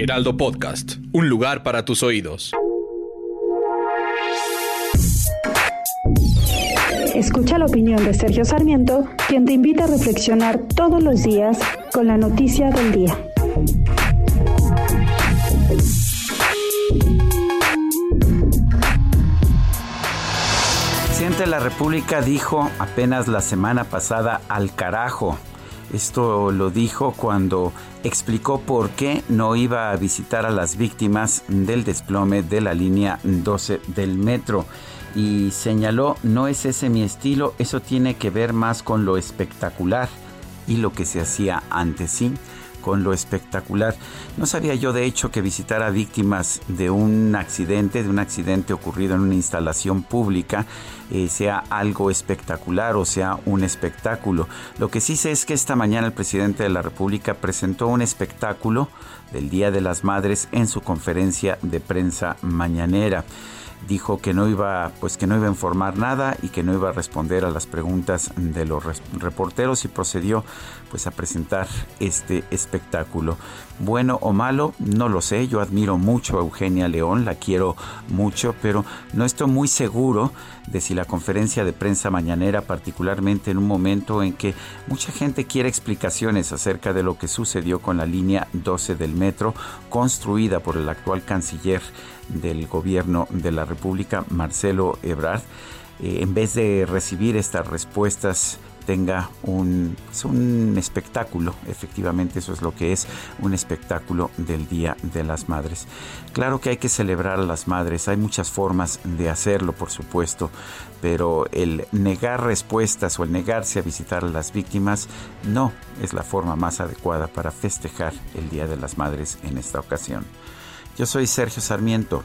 Heraldo Podcast, un lugar para tus oídos. Escucha la opinión de Sergio Sarmiento, quien te invita a reflexionar todos los días con la noticia del día. El presidente de la República dijo apenas la semana pasada al carajo. Esto lo dijo cuando explicó por qué no iba a visitar a las víctimas del desplome de la línea 12 del metro. Y señaló, no es ese mi estilo, eso tiene que ver más con lo espectacular y lo que se hacía antes, sí, con lo espectacular. No sabía yo de hecho que visitar a víctimas de un accidente, de un accidente ocurrido en una instalación pública, eh, sea algo espectacular o sea un espectáculo. Lo que sí sé es que esta mañana el presidente de la República presentó un espectáculo del Día de las Madres en su conferencia de prensa mañanera dijo que no iba pues que no iba a informar nada y que no iba a responder a las preguntas de los reporteros y procedió pues a presentar este espectáculo. Bueno o malo, no lo sé, yo admiro mucho a Eugenia León, la quiero mucho, pero no estoy muy seguro de si la conferencia de prensa mañanera, particularmente en un momento en que mucha gente quiere explicaciones acerca de lo que sucedió con la línea 12 del metro, construida por el actual canciller del gobierno de la República, Marcelo Ebrard, eh, en vez de recibir estas respuestas tenga un, pues, un espectáculo, efectivamente eso es lo que es, un espectáculo del Día de las Madres. Claro que hay que celebrar a las madres, hay muchas formas de hacerlo, por supuesto, pero el negar respuestas o el negarse a visitar a las víctimas no es la forma más adecuada para festejar el Día de las Madres en esta ocasión. Yo soy Sergio Sarmiento